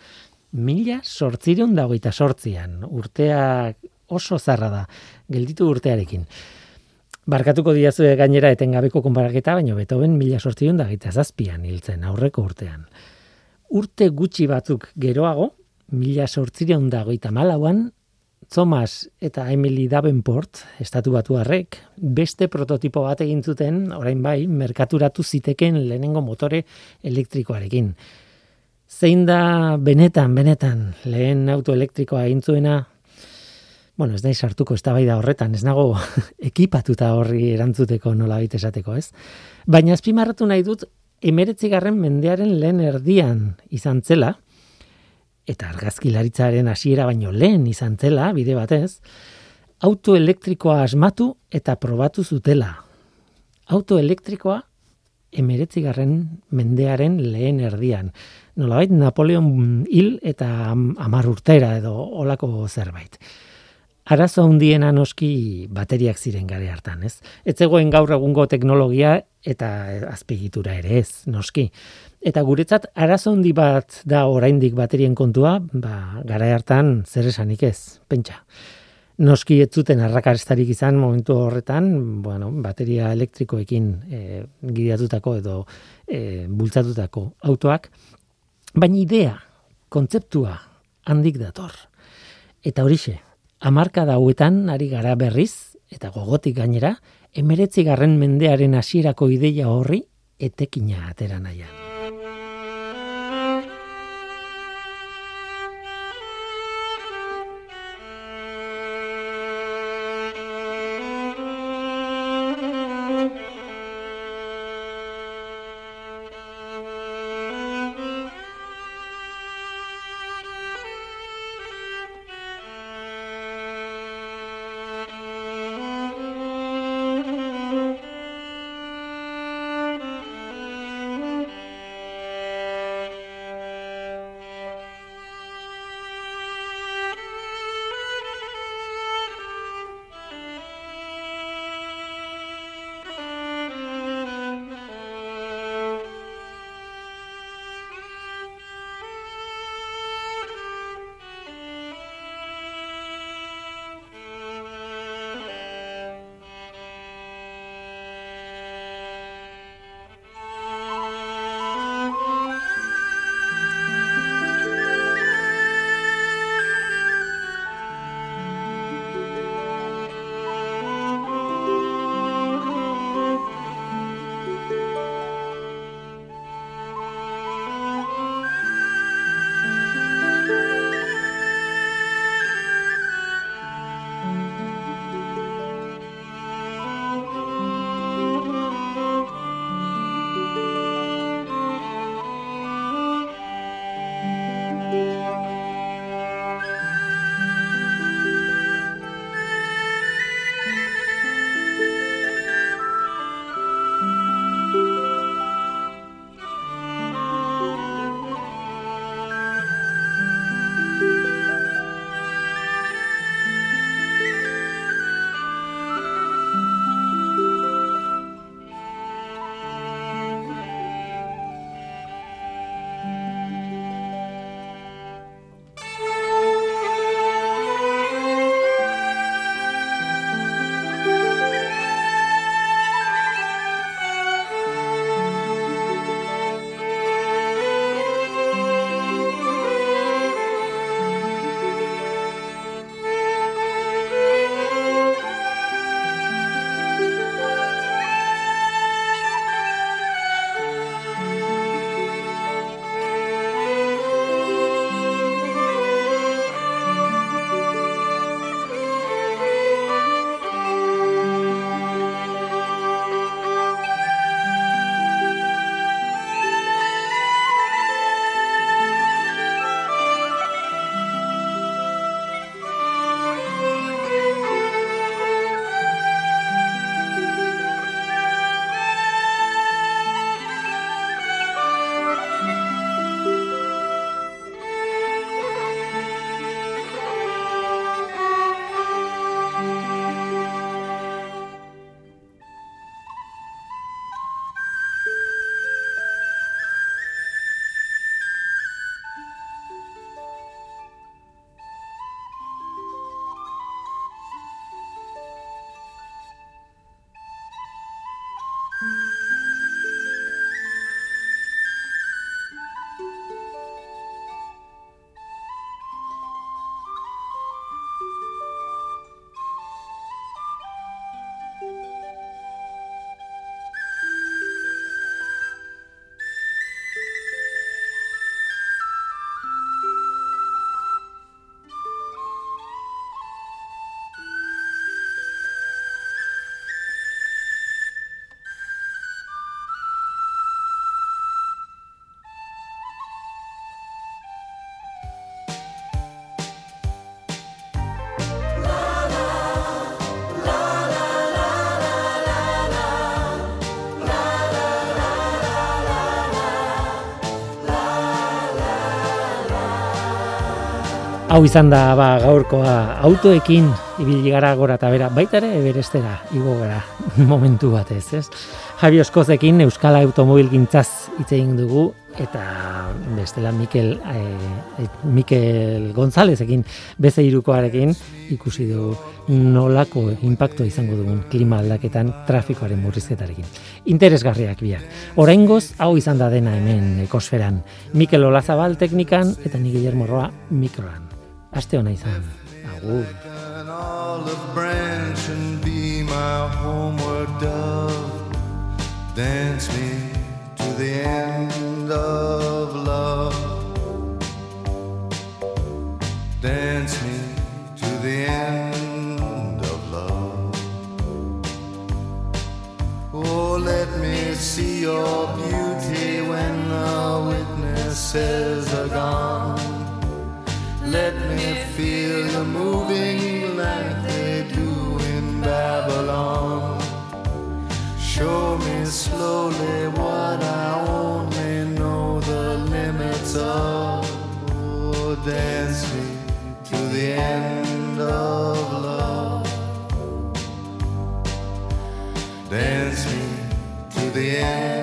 Speaker 2: Mila sortzireun da hogeita sortzian, urtea oso zarra da, gelditu urtearekin. Barkatuko diazu gainera etengabeko konparaketa, baina Beethoven mila sortzireun da zazpian hiltzen, aurreko urtean. Urte gutxi batzuk geroago, mila sortzireun da malauan, Thomas eta Emily Davenport, estatu batu harrek, beste prototipo bat egin zuten, orain bai, merkaturatu ziteken lehenengo motore elektrikoarekin. Zein da benetan, benetan, lehen autoelektrikoa egin zuena, bueno, ez da sartuko ez da bai da horretan, ez nago ekipatuta horri erantzuteko nola esateko, ez? Baina azpimarratu nahi dut, emeretzigarren mendearen lehen erdian izan zela, eta argazkilaritzaren hasiera baino lehen izan zela, bide batez, autoelektrikoa asmatu eta probatu zutela. Autoelektrikoa emeretzigarren mendearen lehen erdian. Nolabait, Napoleon hil eta amar urtera edo olako zerbait. Arazo handiena noski bateriak ziren gare hartan, ez? Ez zegoen gaur egungo teknologia eta azpigitura ere ez, noski. Eta guretzat arazo handi bat da oraindik baterien kontua, ba, gara hartan zer esanik ez, pentsa. Noski ez zuten arrakarestarik izan momentu horretan, bueno, bateria elektrikoekin e, gidatutako edo e, bultzatutako autoak, baina idea, kontzeptua handik dator. Eta horixe, amarka dauetan ari gara berriz, eta gogotik gainera, emeretzi garren mendearen hasierako ideia horri etekina atera nahian.
Speaker 7: Hau izan da ba, gaurkoa autoekin ibili gara gora eta bera, baita ere eberestera igo gara momentu batez, ez? Javi Oskozekin Euskal Automobil gintzaz egin dugu eta bestela Mikel e, Mikel Gonzalezekin beze irukoarekin ikusi du nolako impacto izango dugun klima aldaketan trafikoaren murrizketarekin. Interesgarriak biak. Oraingoz hau izan da dena hemen ekosferan. Mikel Olazabal teknikan eta ni Guillermo Roa mikroan. Aste ona izan. Agur. Dance me to the end of love. Dance me to the end of love. Oh, let me see your beauty when the witnesses are gone. Let me slowly what I only know the limits of. Oh, dance me to the end of love. Dance me to the end.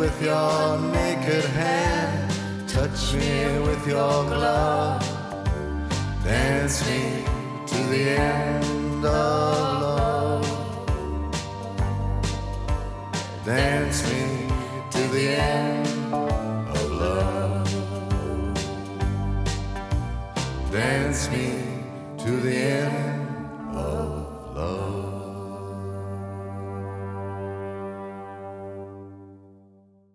Speaker 7: with your naked hand, touch me with your glove. Dance me to the end of